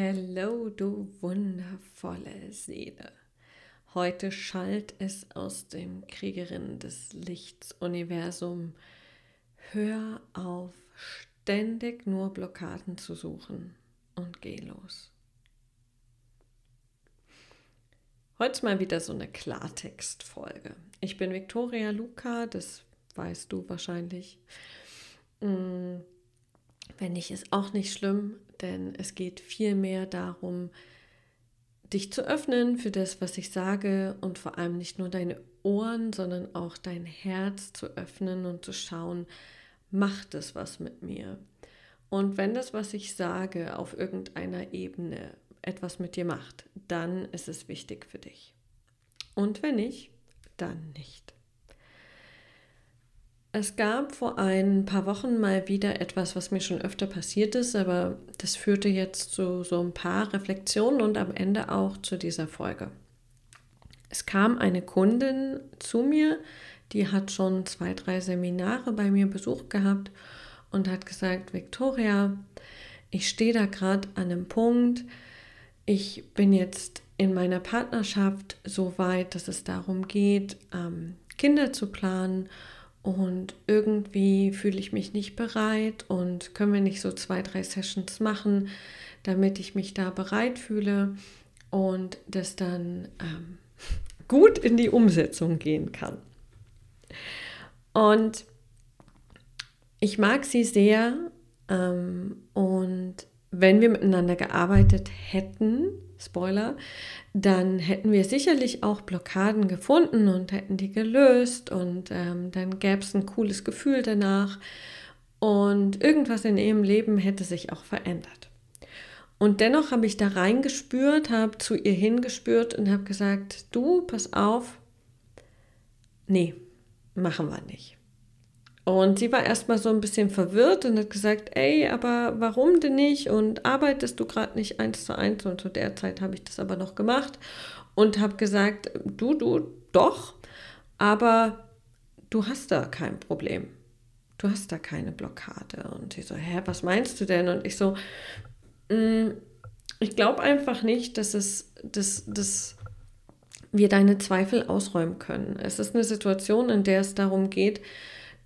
Hallo, du wundervolle Seele. Heute schallt es aus dem Kriegerinnen des Lichts Universum. Hör auf, ständig nur Blockaden zu suchen und geh los. Heute mal wieder so eine Klartextfolge. Ich bin Viktoria Luca, das weißt du wahrscheinlich. Mm, wenn nicht, ist auch nicht schlimm denn es geht vielmehr darum, dich zu öffnen für das, was ich sage und vor allem nicht nur deine Ohren, sondern auch dein Herz zu öffnen und zu schauen, macht es was mit mir? Und wenn das, was ich sage, auf irgendeiner Ebene etwas mit dir macht, dann ist es wichtig für dich. Und wenn nicht, dann nicht. Es gab vor ein paar Wochen mal wieder etwas, was mir schon öfter passiert ist, aber das führte jetzt zu so ein paar Reflexionen und am Ende auch zu dieser Folge. Es kam eine Kundin zu mir, die hat schon zwei, drei Seminare bei mir besucht gehabt und hat gesagt, Victoria, ich stehe da gerade an einem Punkt, ich bin jetzt in meiner Partnerschaft so weit, dass es darum geht, ähm, Kinder zu planen und irgendwie fühle ich mich nicht bereit und können wir nicht so zwei, drei Sessions machen, damit ich mich da bereit fühle und das dann ähm, gut in die Umsetzung gehen kann. Und ich mag sie sehr ähm, und wenn wir miteinander gearbeitet hätten, Spoiler, dann hätten wir sicherlich auch Blockaden gefunden und hätten die gelöst und ähm, dann gäbe es ein cooles Gefühl danach und irgendwas in ihrem Leben hätte sich auch verändert. Und dennoch habe ich da reingespürt, habe zu ihr hingespürt und habe gesagt, du, pass auf, nee, machen wir nicht. Und sie war erstmal so ein bisschen verwirrt und hat gesagt, ey, aber warum denn nicht? Und arbeitest du gerade nicht eins zu eins? Und zu der Zeit habe ich das aber noch gemacht und habe gesagt, du, du, doch, aber du hast da kein Problem. Du hast da keine Blockade. Und sie so, hä, was meinst du denn? Und ich so, mm, ich glaube einfach nicht, dass es, dass, dass wir deine Zweifel ausräumen können. Es ist eine Situation, in der es darum geht,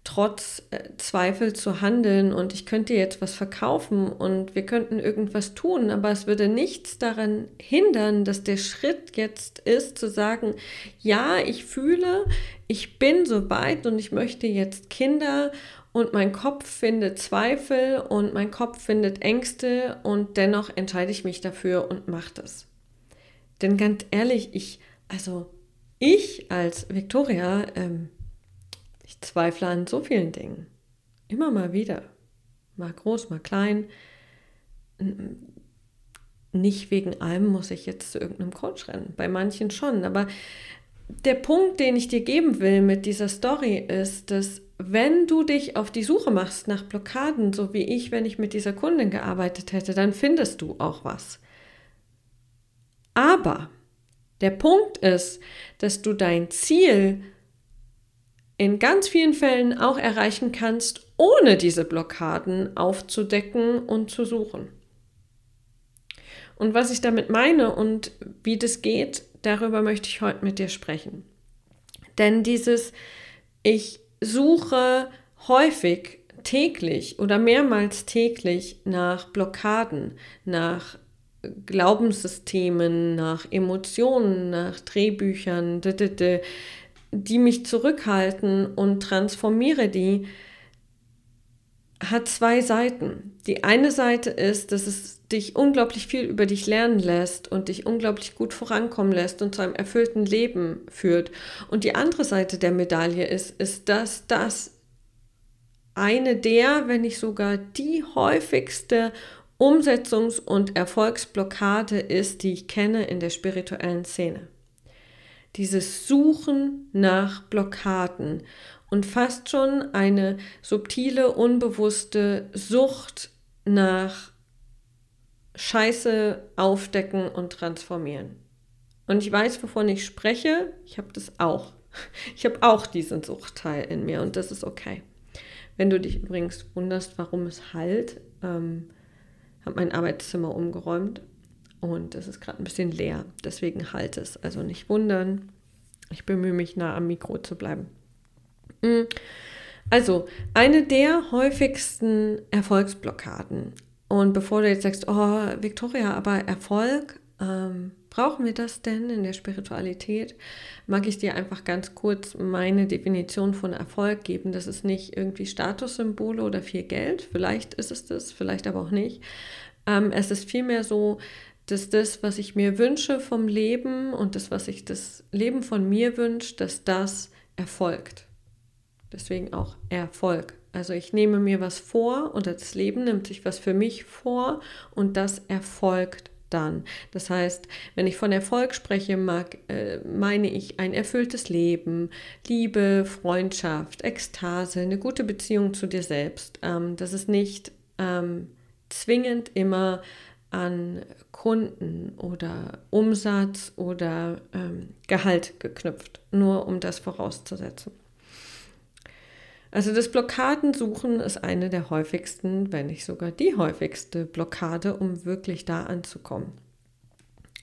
trotz äh, Zweifel zu handeln und ich könnte jetzt was verkaufen und wir könnten irgendwas tun, aber es würde nichts daran hindern, dass der Schritt jetzt ist zu sagen, ja, ich fühle, ich bin so weit und ich möchte jetzt Kinder und mein Kopf findet Zweifel und mein Kopf findet Ängste und dennoch entscheide ich mich dafür und mache das. Denn ganz ehrlich, ich, also ich als Victoria, ähm, ich zweifle an so vielen Dingen. Immer mal wieder. Mal groß, mal klein. Nicht wegen allem muss ich jetzt zu irgendeinem Coach rennen. Bei manchen schon. Aber der Punkt, den ich dir geben will mit dieser Story, ist, dass wenn du dich auf die Suche machst nach Blockaden, so wie ich, wenn ich mit dieser Kundin gearbeitet hätte, dann findest du auch was. Aber der Punkt ist, dass du dein Ziel in ganz vielen Fällen auch erreichen kannst, ohne diese Blockaden aufzudecken und zu suchen. Und was ich damit meine und wie das geht, darüber möchte ich heute mit dir sprechen. Denn dieses Ich suche häufig täglich oder mehrmals täglich nach Blockaden, nach Glaubenssystemen, nach Emotionen, nach Drehbüchern, die mich zurückhalten und transformiere die, hat zwei Seiten. Die eine Seite ist, dass es dich unglaublich viel über dich lernen lässt und dich unglaublich gut vorankommen lässt und zu einem erfüllten Leben führt. Und die andere Seite der Medaille ist, ist, dass das eine der, wenn nicht sogar die häufigste Umsetzungs- und Erfolgsblockade ist, die ich kenne in der spirituellen Szene dieses Suchen nach Blockaden und fast schon eine subtile, unbewusste Sucht nach Scheiße aufdecken und transformieren. Und ich weiß, wovon ich spreche. Ich habe das auch. Ich habe auch diesen Suchtteil in mir und das ist okay. Wenn du dich übrigens wunderst, warum es halt, ähm, habe mein Arbeitszimmer umgeräumt und es ist gerade ein bisschen leer. Deswegen halt es. Also nicht wundern. Ich bemühe mich, nah am Mikro zu bleiben. Mm. Also, eine der häufigsten Erfolgsblockaden. Und bevor du jetzt sagst, oh, Victoria, aber Erfolg, ähm, brauchen wir das denn in der Spiritualität? Mag ich dir einfach ganz kurz meine Definition von Erfolg geben. Das ist nicht irgendwie Statussymbole oder viel Geld. Vielleicht ist es das, vielleicht aber auch nicht. Ähm, es ist vielmehr so, dass das, was ich mir wünsche vom Leben und das, was sich das Leben von mir wünscht, dass das erfolgt. Deswegen auch Erfolg. Also ich nehme mir was vor oder das Leben nimmt sich was für mich vor und das erfolgt dann. Das heißt, wenn ich von Erfolg spreche, mag, äh, meine ich ein erfülltes Leben, Liebe, Freundschaft, Ekstase, eine gute Beziehung zu dir selbst. Ähm, das ist nicht ähm, zwingend immer an Kunden oder Umsatz oder ähm, Gehalt geknüpft, nur um das vorauszusetzen. Also das Blockadensuchen ist eine der häufigsten, wenn nicht sogar die häufigste Blockade, um wirklich da anzukommen.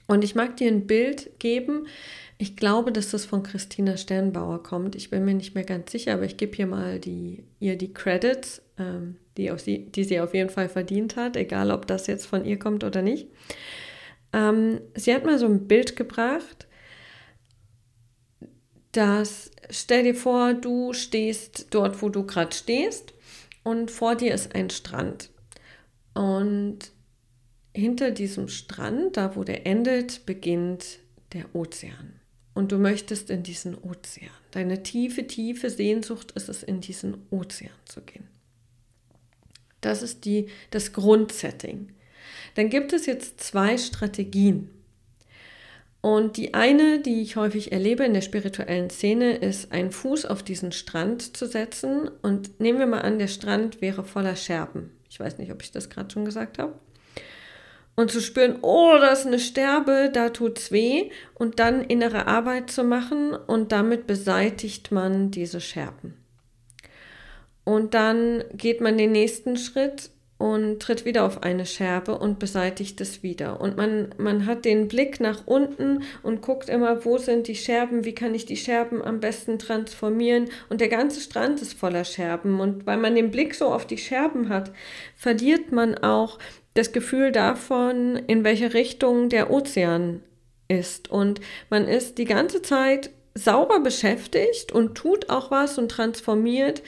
Und ich mag dir ein Bild geben. Ich glaube, dass das von Christina Sternbauer kommt. Ich bin mir nicht mehr ganz sicher, aber ich gebe hier mal die, ihr die Credits, ähm, die, auf sie, die sie auf jeden Fall verdient hat, egal ob das jetzt von ihr kommt oder nicht. Ähm, sie hat mal so ein Bild gebracht, dass stell dir vor, du stehst dort, wo du gerade stehst und vor dir ist ein Strand. Und hinter diesem Strand, da wo der endet, beginnt der Ozean. Und du möchtest in diesen Ozean. Deine tiefe, tiefe Sehnsucht ist es, in diesen Ozean zu gehen. Das ist die, das Grundsetting. Dann gibt es jetzt zwei Strategien, und die eine, die ich häufig erlebe in der spirituellen Szene, ist, einen Fuß auf diesen Strand zu setzen. Und nehmen wir mal an, der Strand wäre voller Scherben. Ich weiß nicht, ob ich das gerade schon gesagt habe. Und zu spüren, oh, da ist eine Sterbe, da tut's weh. Und dann innere Arbeit zu machen und damit beseitigt man diese Scherben. Und dann geht man den nächsten Schritt und tritt wieder auf eine Scherbe und beseitigt es wieder. Und man, man hat den Blick nach unten und guckt immer, wo sind die Scherben, wie kann ich die Scherben am besten transformieren. Und der ganze Strand ist voller Scherben. Und weil man den Blick so auf die Scherben hat, verliert man auch das Gefühl davon, in welche Richtung der Ozean ist. Und man ist die ganze Zeit sauber beschäftigt und tut auch was und transformiert.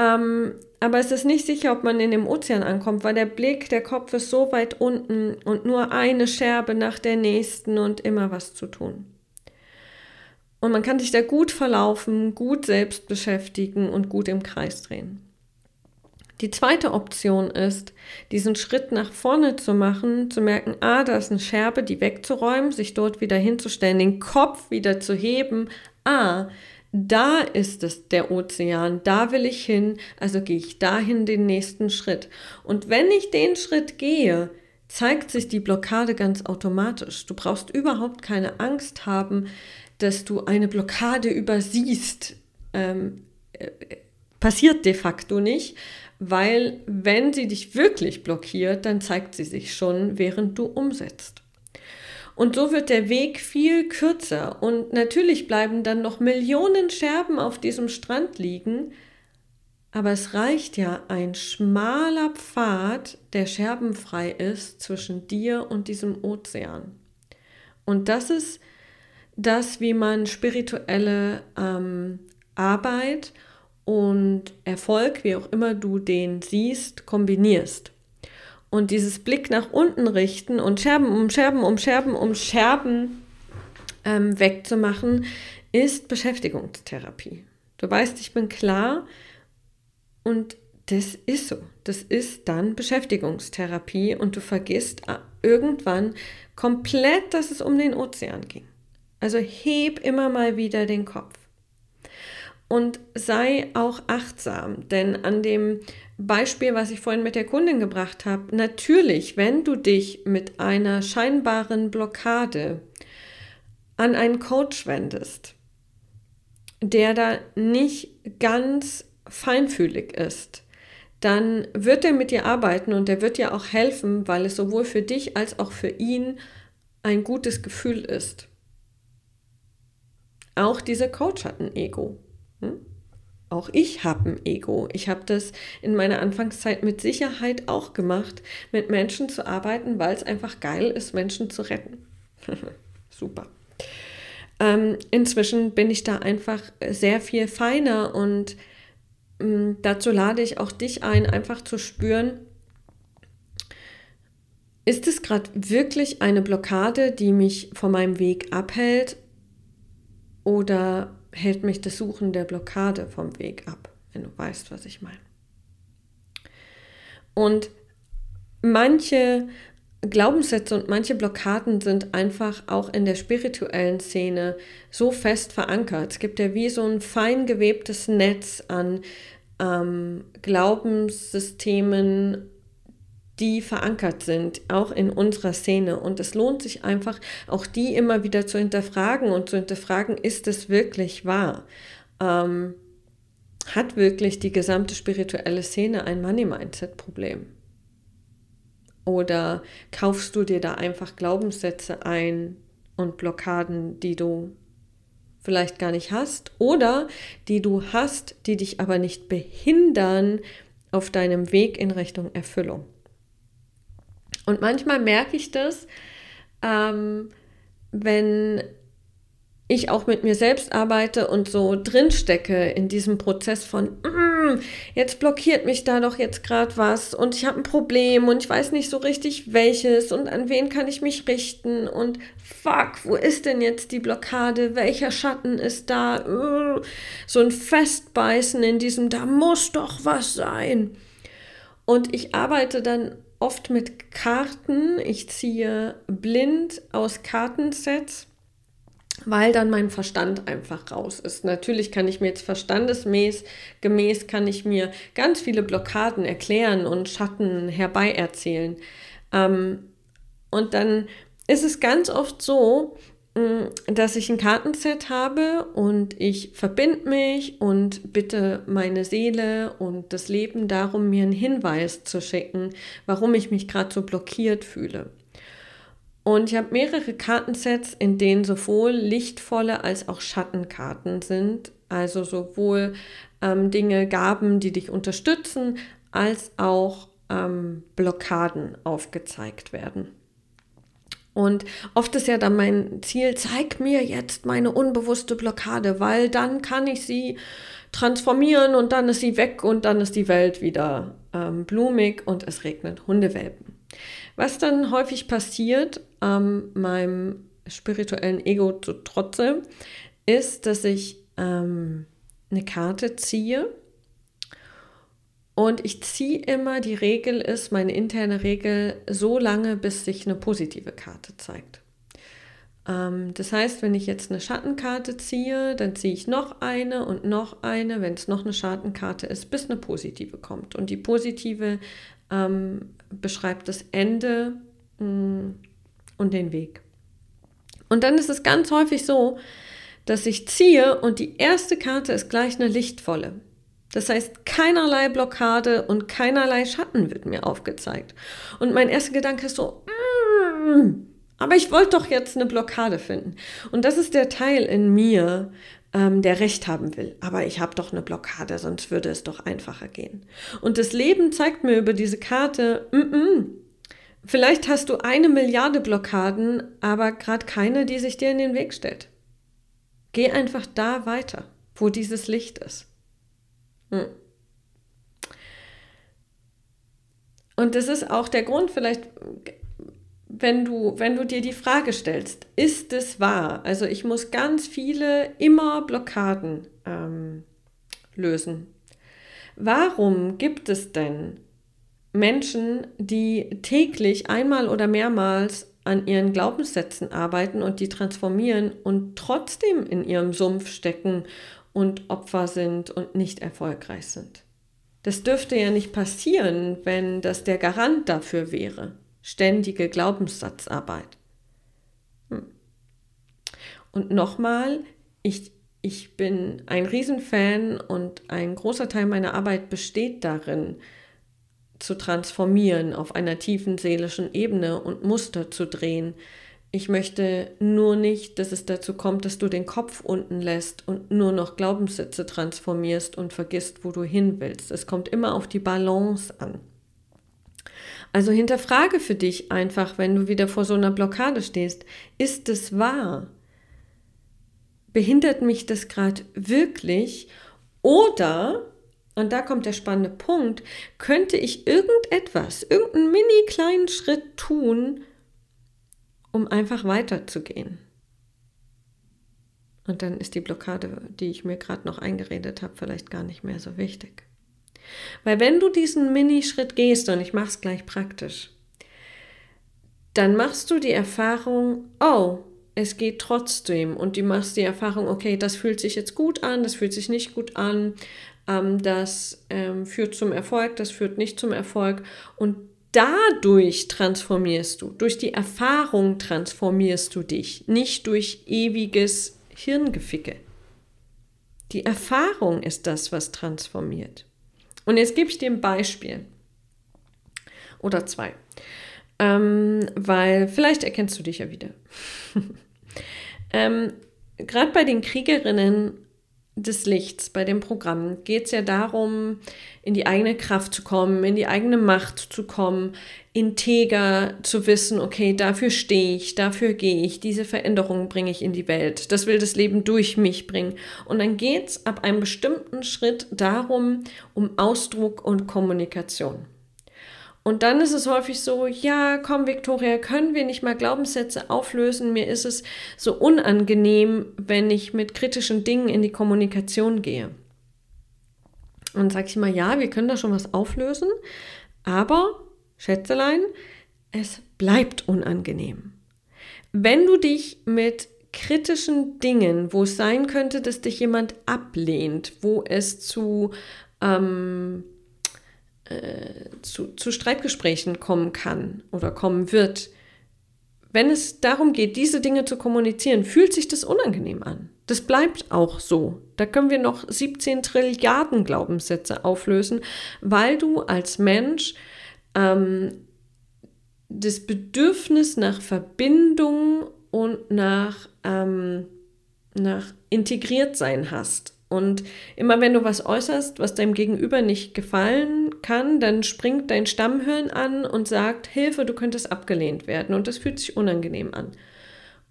Ähm, aber es ist nicht sicher, ob man in dem Ozean ankommt, weil der Blick, der Kopf ist so weit unten und nur eine Scherbe nach der nächsten und immer was zu tun. Und man kann sich da gut verlaufen, gut selbst beschäftigen und gut im Kreis drehen. Die zweite Option ist, diesen Schritt nach vorne zu machen, zu merken, ah, da ist eine Scherbe, die wegzuräumen, sich dort wieder hinzustellen, den Kopf wieder zu heben, ah, da ist es der Ozean, da will ich hin, also gehe ich dahin den nächsten Schritt. Und wenn ich den Schritt gehe, zeigt sich die Blockade ganz automatisch. Du brauchst überhaupt keine Angst haben, dass du eine Blockade übersiehst. Ähm, äh, passiert de facto nicht, weil wenn sie dich wirklich blockiert, dann zeigt sie sich schon, während du umsetzt. Und so wird der Weg viel kürzer. Und natürlich bleiben dann noch Millionen Scherben auf diesem Strand liegen. Aber es reicht ja ein schmaler Pfad, der scherbenfrei ist, zwischen dir und diesem Ozean. Und das ist das, wie man spirituelle ähm, Arbeit und Erfolg, wie auch immer du den siehst, kombinierst. Und dieses Blick nach unten richten und Scherben um Scherben um Scherben um Scherben ähm, wegzumachen, ist Beschäftigungstherapie. Du weißt, ich bin klar und das ist so. Das ist dann Beschäftigungstherapie und du vergisst äh, irgendwann komplett, dass es um den Ozean ging. Also heb immer mal wieder den Kopf. Und sei auch achtsam, denn an dem Beispiel, was ich vorhin mit der Kundin gebracht habe, natürlich, wenn du dich mit einer scheinbaren Blockade an einen Coach wendest, der da nicht ganz feinfühlig ist, dann wird er mit dir arbeiten und er wird dir auch helfen, weil es sowohl für dich als auch für ihn ein gutes Gefühl ist. Auch dieser Coach hat ein Ego. Hm? Auch ich habe ein Ego. Ich habe das in meiner Anfangszeit mit Sicherheit auch gemacht, mit Menschen zu arbeiten, weil es einfach geil ist, Menschen zu retten. Super. Ähm, inzwischen bin ich da einfach sehr viel feiner und ähm, dazu lade ich auch dich ein, einfach zu spüren, ist es gerade wirklich eine Blockade, die mich von meinem Weg abhält oder hält mich das Suchen der Blockade vom Weg ab, wenn du weißt, was ich meine. Und manche Glaubenssätze und manche Blockaden sind einfach auch in der spirituellen Szene so fest verankert. Es gibt ja wie so ein fein gewebtes Netz an ähm, Glaubenssystemen, die verankert sind, auch in unserer Szene. Und es lohnt sich einfach, auch die immer wieder zu hinterfragen und zu hinterfragen, ist es wirklich wahr? Ähm, hat wirklich die gesamte spirituelle Szene ein Money-Mindset-Problem? Oder kaufst du dir da einfach Glaubenssätze ein und Blockaden, die du vielleicht gar nicht hast oder die du hast, die dich aber nicht behindern auf deinem Weg in Richtung Erfüllung? Und manchmal merke ich das, ähm, wenn ich auch mit mir selbst arbeite und so drinstecke in diesem Prozess von, mm, jetzt blockiert mich da doch jetzt gerade was und ich habe ein Problem und ich weiß nicht so richtig welches und an wen kann ich mich richten und fuck, wo ist denn jetzt die Blockade? Welcher Schatten ist da? So ein Festbeißen in diesem, da muss doch was sein. Und ich arbeite dann oft mit Karten. Ich ziehe blind aus Kartensets, weil dann mein Verstand einfach raus ist. Natürlich kann ich mir jetzt verstandesmäß gemäß kann ich mir ganz viele Blockaden erklären und Schatten herbeierzählen. Ähm, und dann ist es ganz oft so, dass ich ein Kartenset habe und ich verbinde mich und bitte meine Seele und das Leben darum, mir einen Hinweis zu schicken, warum ich mich gerade so blockiert fühle. Und ich habe mehrere Kartensets, in denen sowohl lichtvolle als auch Schattenkarten sind. Also sowohl ähm, Dinge, Gaben, die dich unterstützen, als auch ähm, Blockaden aufgezeigt werden. Und oft ist ja dann mein Ziel, zeig mir jetzt meine unbewusste Blockade, weil dann kann ich sie transformieren und dann ist sie weg und dann ist die Welt wieder ähm, blumig und es regnet Hundewelpen. Was dann häufig passiert, ähm, meinem spirituellen Ego zu trotze, ist, dass ich ähm, eine Karte ziehe und ich ziehe immer, die Regel ist, meine interne Regel, so lange, bis sich eine positive Karte zeigt. Ähm, das heißt, wenn ich jetzt eine Schattenkarte ziehe, dann ziehe ich noch eine und noch eine, wenn es noch eine Schattenkarte ist, bis eine positive kommt. Und die positive ähm, beschreibt das Ende mh, mm, und den Weg. Und dann ist es ganz häufig so, dass ich ziehe und die erste Karte ist gleich eine lichtvolle. Das heißt, keinerlei Blockade und keinerlei Schatten wird mir aufgezeigt. Und mein erster Gedanke ist so, mm, aber ich wollte doch jetzt eine Blockade finden. Und das ist der Teil in mir, ähm, der Recht haben will. Aber ich habe doch eine Blockade, sonst würde es doch einfacher gehen. Und das Leben zeigt mir über diese Karte, mm -mm, vielleicht hast du eine Milliarde Blockaden, aber gerade keine, die sich dir in den Weg stellt. Geh einfach da weiter, wo dieses Licht ist. Hm. Und das ist auch der Grund, vielleicht, wenn du, wenn du dir die Frage stellst, ist es wahr? Also ich muss ganz viele immer Blockaden ähm, lösen. Warum gibt es denn Menschen, die täglich einmal oder mehrmals an ihren Glaubenssätzen arbeiten und die transformieren und trotzdem in ihrem Sumpf stecken und Opfer sind und nicht erfolgreich sind. Das dürfte ja nicht passieren, wenn das der Garant dafür wäre. Ständige Glaubenssatzarbeit. Hm. Und nochmal, ich, ich bin ein Riesenfan und ein großer Teil meiner Arbeit besteht darin, zu transformieren auf einer tiefen seelischen Ebene und Muster zu drehen. Ich möchte nur nicht, dass es dazu kommt, dass du den Kopf unten lässt und nur noch Glaubenssätze transformierst und vergisst, wo du hin willst. Es kommt immer auf die Balance an. Also hinterfrage für dich einfach, wenn du wieder vor so einer Blockade stehst, ist es wahr? Behindert mich das gerade wirklich? Oder, und da kommt der spannende Punkt, könnte ich irgendetwas, irgendeinen mini kleinen Schritt tun, um einfach weiterzugehen. Und dann ist die Blockade, die ich mir gerade noch eingeredet habe, vielleicht gar nicht mehr so wichtig. Weil wenn du diesen Minischritt gehst, und ich mache es gleich praktisch, dann machst du die Erfahrung, oh, es geht trotzdem. Und du machst die Erfahrung, okay, das fühlt sich jetzt gut an, das fühlt sich nicht gut an, ähm, das ähm, führt zum Erfolg, das führt nicht zum Erfolg. Und dadurch transformierst du, durch die Erfahrung transformierst du dich, nicht durch ewiges Hirngeficke. Die Erfahrung ist das, was transformiert. Und jetzt gebe ich dir ein Beispiel oder zwei, ähm, weil vielleicht erkennst du dich ja wieder. ähm, Gerade bei den Kriegerinnen des Lichts, bei dem Programm, geht es ja darum, in die eigene Kraft zu kommen, in die eigene Macht zu kommen, integer zu wissen, okay, dafür stehe ich, dafür gehe ich, diese Veränderungen bringe ich in die Welt, das will das Leben durch mich bringen. Und dann geht es ab einem bestimmten Schritt darum, um Ausdruck und Kommunikation. Und dann ist es häufig so, ja, komm, Victoria, können wir nicht mal Glaubenssätze auflösen? Mir ist es so unangenehm, wenn ich mit kritischen Dingen in die Kommunikation gehe. Und sage ich mal, ja, wir können da schon was auflösen, aber, Schätzelein, es bleibt unangenehm. Wenn du dich mit kritischen Dingen, wo es sein könnte, dass dich jemand ablehnt, wo es zu ähm, äh, zu, zu Streitgesprächen kommen kann oder kommen wird, wenn es darum geht, diese Dinge zu kommunizieren, fühlt sich das unangenehm an. Das bleibt auch so. Da können wir noch 17 Trilliarden Glaubenssätze auflösen, weil du als Mensch ähm, das Bedürfnis nach Verbindung und nach, ähm, nach integriert sein hast. Und immer wenn du was äußerst, was deinem Gegenüber nicht gefallen kann, dann springt dein Stammhirn an und sagt, Hilfe, du könntest abgelehnt werden. Und das fühlt sich unangenehm an.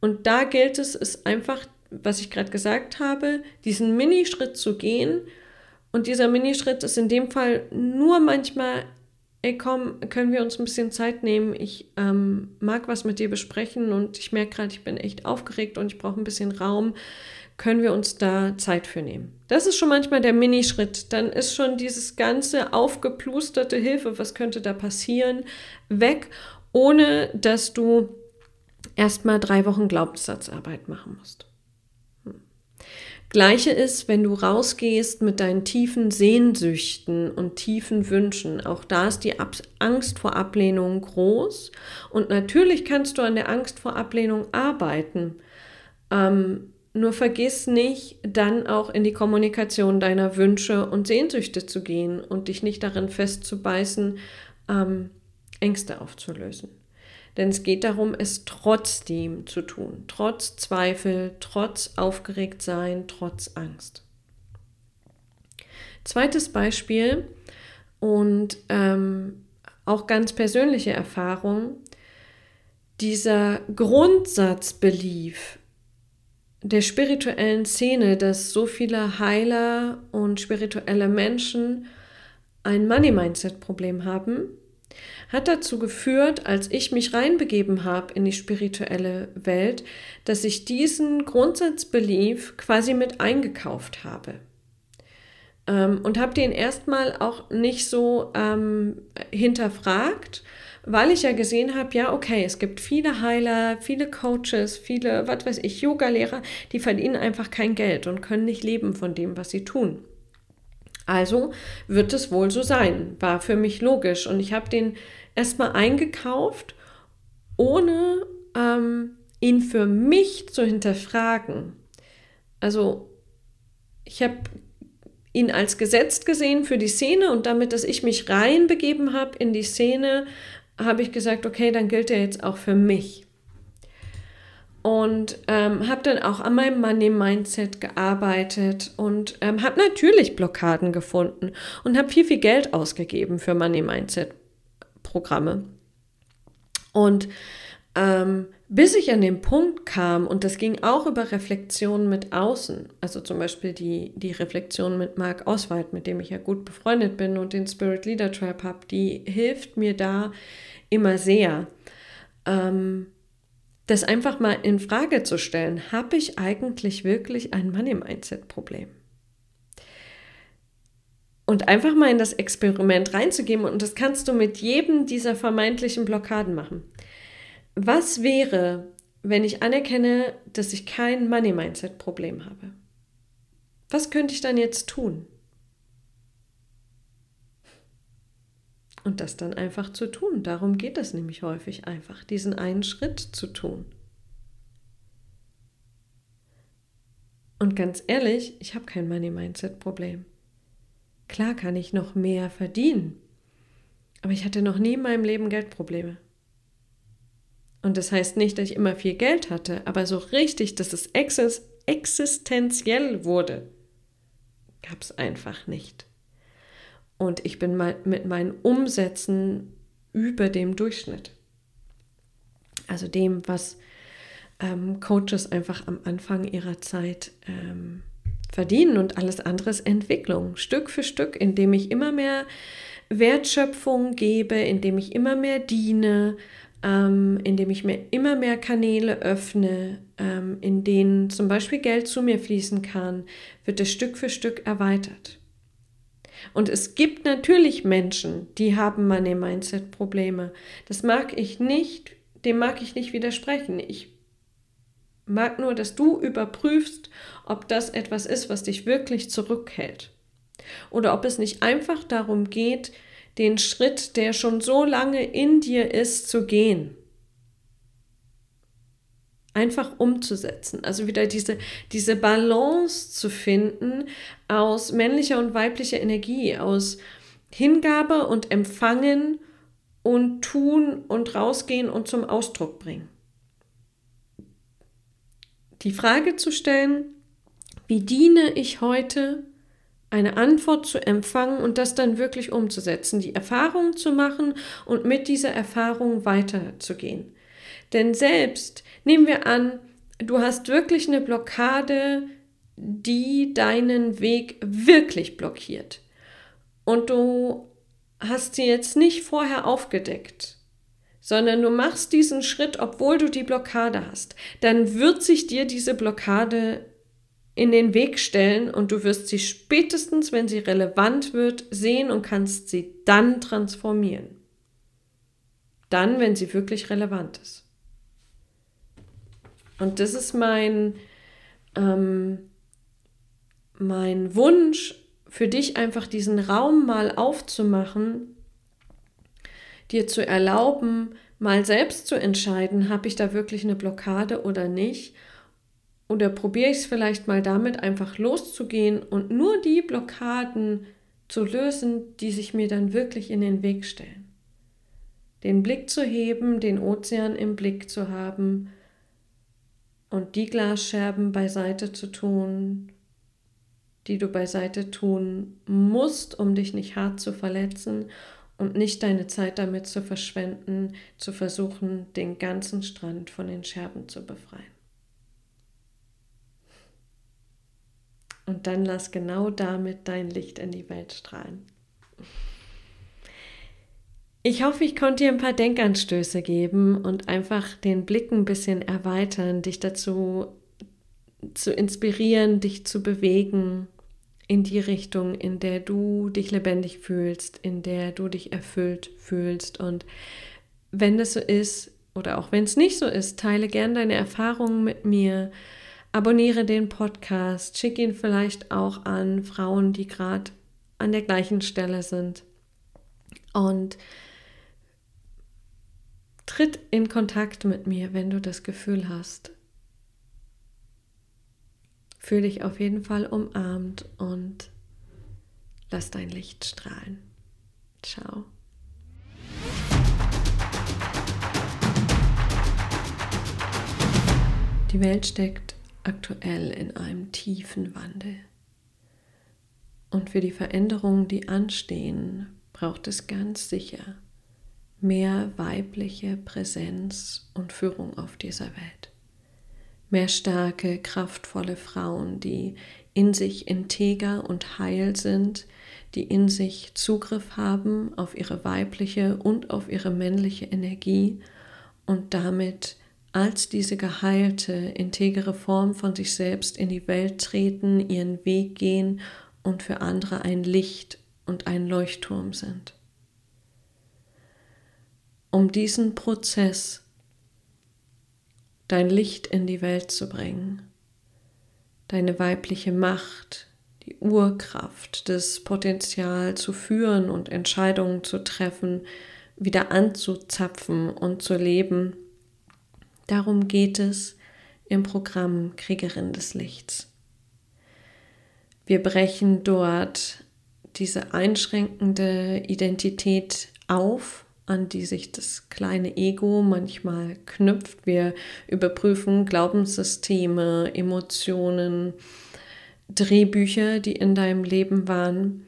Und da gilt es, es einfach, was ich gerade gesagt habe, diesen Minischritt zu gehen. Und dieser Minischritt ist in dem Fall nur manchmal, ey komm, können wir uns ein bisschen Zeit nehmen? Ich ähm, mag was mit dir besprechen und ich merke gerade, ich bin echt aufgeregt und ich brauche ein bisschen Raum können wir uns da Zeit für nehmen. Das ist schon manchmal der Minischritt. Dann ist schon dieses ganze aufgeplusterte Hilfe, was könnte da passieren, weg, ohne dass du erstmal drei Wochen Glaubenssatzarbeit machen musst. Hm. Gleiche ist, wenn du rausgehst mit deinen tiefen Sehnsüchten und tiefen Wünschen. Auch da ist die Ab Angst vor Ablehnung groß. Und natürlich kannst du an der Angst vor Ablehnung arbeiten. Ähm, nur vergiss nicht, dann auch in die Kommunikation deiner Wünsche und Sehnsüchte zu gehen und dich nicht darin festzubeißen, ähm, Ängste aufzulösen. Denn es geht darum, es trotzdem zu tun, trotz Zweifel, trotz Aufgeregtsein, trotz Angst. Zweites Beispiel und ähm, auch ganz persönliche Erfahrung, dieser Grundsatzbelief, der spirituellen Szene, dass so viele Heiler und spirituelle Menschen ein Money-Mindset-Problem haben, hat dazu geführt, als ich mich reinbegeben habe in die spirituelle Welt, dass ich diesen Grundsatzbelief quasi mit eingekauft habe. Ähm, und habe den erstmal auch nicht so ähm, hinterfragt, weil ich ja gesehen habe, ja, okay, es gibt viele Heiler, viele Coaches, viele, was weiß ich, Yoga-Lehrer, die verdienen einfach kein Geld und können nicht leben von dem, was sie tun. Also wird es wohl so sein, war für mich logisch. Und ich habe den erstmal eingekauft, ohne ähm, ihn für mich zu hinterfragen. Also ich habe ihn als gesetzt gesehen für die Szene und damit, dass ich mich reinbegeben habe in die Szene, habe ich gesagt, okay, dann gilt er jetzt auch für mich. Und ähm, habe dann auch an meinem Money-Mindset gearbeitet und ähm, habe natürlich Blockaden gefunden und habe viel, viel Geld ausgegeben für Money-Mindset-Programme. Und ähm, bis ich an den Punkt kam, und das ging auch über Reflexionen mit außen, also zum Beispiel die, die Reflexion mit Marc Oswald, mit dem ich ja gut befreundet bin und den Spirit Leader Tribe habe, die hilft mir da immer sehr. Ähm, das einfach mal in Frage zu stellen, habe ich eigentlich wirklich ein Money-Mindset-Problem? Und einfach mal in das Experiment reinzugeben und das kannst du mit jedem dieser vermeintlichen Blockaden machen. Was wäre, wenn ich anerkenne, dass ich kein Money-Mindset-Problem habe? Was könnte ich dann jetzt tun? Und das dann einfach zu tun. Darum geht es nämlich häufig einfach, diesen einen Schritt zu tun. Und ganz ehrlich, ich habe kein Money-Mindset-Problem. Klar kann ich noch mehr verdienen, aber ich hatte noch nie in meinem Leben Geldprobleme. Und das heißt nicht, dass ich immer viel Geld hatte, aber so richtig, dass es existenziell wurde, gab es einfach nicht. Und ich bin mit meinen Umsätzen über dem Durchschnitt. Also dem, was ähm, Coaches einfach am Anfang ihrer Zeit ähm, verdienen und alles andere ist Entwicklung, Stück für Stück, indem ich immer mehr Wertschöpfung gebe, indem ich immer mehr diene, ähm, indem ich mir immer mehr Kanäle öffne, ähm, in denen zum Beispiel Geld zu mir fließen kann, wird es Stück für Stück erweitert. Und es gibt natürlich Menschen, die haben Money-Mindset-Probleme. Das mag ich nicht, dem mag ich nicht widersprechen. Ich mag nur, dass du überprüfst, ob das etwas ist, was dich wirklich zurückhält. Oder ob es nicht einfach darum geht, den Schritt, der schon so lange in dir ist, zu gehen einfach umzusetzen. Also wieder diese, diese Balance zu finden aus männlicher und weiblicher Energie, aus Hingabe und Empfangen und tun und rausgehen und zum Ausdruck bringen. Die Frage zu stellen, wie diene ich heute, eine Antwort zu empfangen und das dann wirklich umzusetzen, die Erfahrung zu machen und mit dieser Erfahrung weiterzugehen. Denn selbst nehmen wir an, du hast wirklich eine Blockade, die deinen Weg wirklich blockiert. Und du hast sie jetzt nicht vorher aufgedeckt, sondern du machst diesen Schritt, obwohl du die Blockade hast. Dann wird sich dir diese Blockade in den Weg stellen und du wirst sie spätestens, wenn sie relevant wird, sehen und kannst sie dann transformieren. Dann, wenn sie wirklich relevant ist. Und das ist mein, ähm, mein Wunsch für dich, einfach diesen Raum mal aufzumachen, dir zu erlauben, mal selbst zu entscheiden, habe ich da wirklich eine Blockade oder nicht. Oder probiere ich es vielleicht mal damit, einfach loszugehen und nur die Blockaden zu lösen, die sich mir dann wirklich in den Weg stellen. Den Blick zu heben, den Ozean im Blick zu haben und die Glasscherben beiseite zu tun, die du beiseite tun musst, um dich nicht hart zu verletzen und nicht deine Zeit damit zu verschwenden, zu versuchen, den ganzen Strand von den Scherben zu befreien. Und dann lass genau damit dein Licht in die Welt strahlen. Ich hoffe, ich konnte dir ein paar Denkanstöße geben und einfach den Blick ein bisschen erweitern, dich dazu zu inspirieren, dich zu bewegen in die Richtung, in der du dich lebendig fühlst, in der du dich erfüllt fühlst. Und wenn das so ist oder auch wenn es nicht so ist, teile gern deine Erfahrungen mit mir. Abonniere den Podcast, schick ihn vielleicht auch an Frauen, die gerade an der gleichen Stelle sind. Und Tritt in Kontakt mit mir, wenn du das Gefühl hast. Fühl dich auf jeden Fall umarmt und lass dein Licht strahlen. Ciao. Die Welt steckt aktuell in einem tiefen Wandel. Und für die Veränderungen, die anstehen, braucht es ganz sicher mehr weibliche Präsenz und Führung auf dieser Welt. Mehr starke, kraftvolle Frauen, die in sich integer und heil sind, die in sich Zugriff haben auf ihre weibliche und auf ihre männliche Energie und damit als diese geheilte, integere Form von sich selbst in die Welt treten, ihren Weg gehen und für andere ein Licht und ein Leuchtturm sind. Um diesen Prozess, dein Licht in die Welt zu bringen, deine weibliche Macht, die Urkraft, das Potenzial zu führen und Entscheidungen zu treffen, wieder anzuzapfen und zu leben, Darum geht es im Programm Kriegerin des Lichts. Wir brechen dort diese einschränkende Identität auf, an die sich das kleine Ego manchmal knüpft. Wir überprüfen Glaubenssysteme, Emotionen, Drehbücher, die in deinem Leben waren,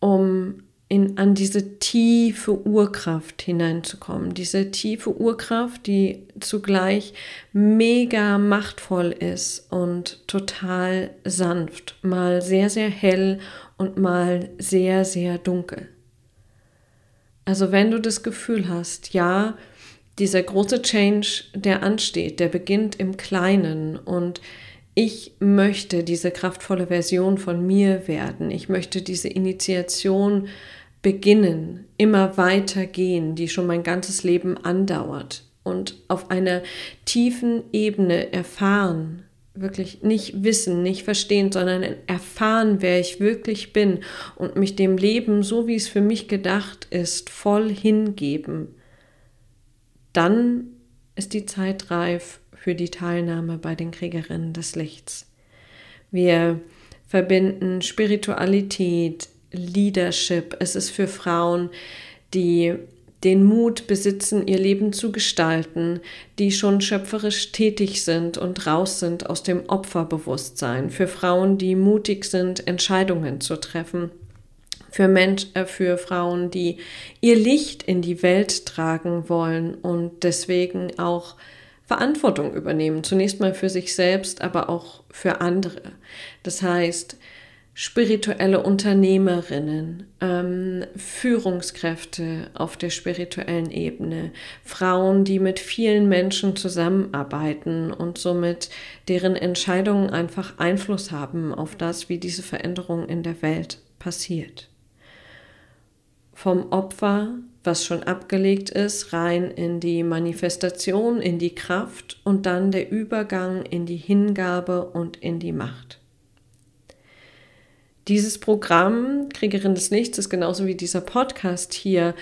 um in, an diese tiefe Urkraft hineinzukommen. Diese tiefe Urkraft, die zugleich mega machtvoll ist und total sanft, mal sehr, sehr hell und mal sehr, sehr dunkel. Also wenn du das Gefühl hast, ja, dieser große Change, der ansteht, der beginnt im Kleinen und ich möchte diese kraftvolle Version von mir werden. Ich möchte diese Initiation beginnen, immer weiter gehen, die schon mein ganzes Leben andauert und auf einer tiefen Ebene erfahren, wirklich nicht wissen, nicht verstehen, sondern erfahren, wer ich wirklich bin und mich dem Leben, so wie es für mich gedacht ist, voll hingeben, dann ist die Zeit reif für die Teilnahme bei den Kriegerinnen des Lichts. Wir verbinden Spiritualität, Leadership. Es ist für Frauen, die den Mut besitzen, ihr Leben zu gestalten, die schon schöpferisch tätig sind und raus sind aus dem Opferbewusstsein, für Frauen, die mutig sind, Entscheidungen zu treffen, für, Mensch, äh, für Frauen, die ihr Licht in die Welt tragen wollen und deswegen auch Verantwortung übernehmen. Zunächst mal für sich selbst, aber auch für andere. Das heißt, spirituelle Unternehmerinnen, ähm, Führungskräfte auf der spirituellen Ebene, Frauen, die mit vielen Menschen zusammenarbeiten und somit deren Entscheidungen einfach Einfluss haben auf das, wie diese Veränderung in der Welt passiert. Vom Opfer was schon abgelegt ist, rein in die Manifestation, in die Kraft und dann der Übergang in die Hingabe und in die Macht. Dieses Programm Kriegerin des Nichts ist genauso wie dieser Podcast hier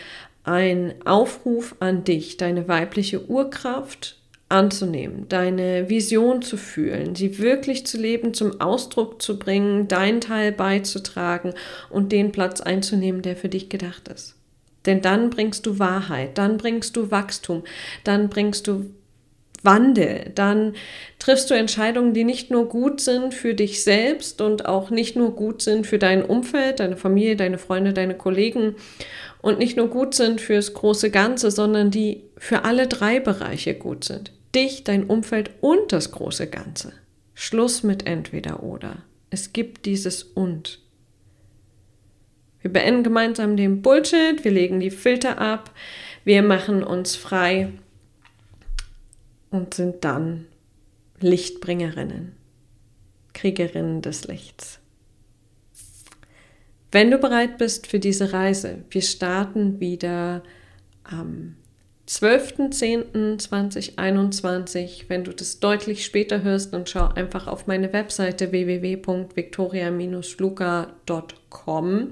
ein Aufruf an dich, deine weibliche Urkraft anzunehmen, deine Vision zu fühlen, sie wirklich zu leben, zum Ausdruck zu bringen, deinen Teil beizutragen und den Platz einzunehmen, der für dich gedacht ist. Denn dann bringst du Wahrheit, dann bringst du Wachstum, dann bringst du Wandel, dann triffst du Entscheidungen, die nicht nur gut sind für dich selbst und auch nicht nur gut sind für dein Umfeld, deine Familie, deine Freunde, deine Kollegen und nicht nur gut sind fürs große Ganze, sondern die für alle drei Bereiche gut sind. Dich, dein Umfeld und das große Ganze. Schluss mit entweder oder. Es gibt dieses und. Wir beenden gemeinsam den Bullshit, wir legen die Filter ab, wir machen uns frei und sind dann Lichtbringerinnen, Kriegerinnen des Lichts. Wenn du bereit bist für diese Reise, wir starten wieder am 12.10.2021. Wenn du das deutlich später hörst, dann schau einfach auf meine Webseite www.victoria-luca.com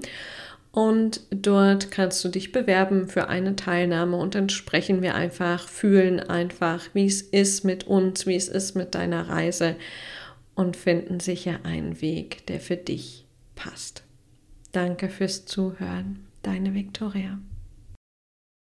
und dort kannst du dich bewerben für eine Teilnahme und dann sprechen wir einfach, fühlen einfach, wie es ist mit uns, wie es ist mit deiner Reise und finden sicher einen Weg, der für dich passt. Danke fürs Zuhören. Deine Viktoria.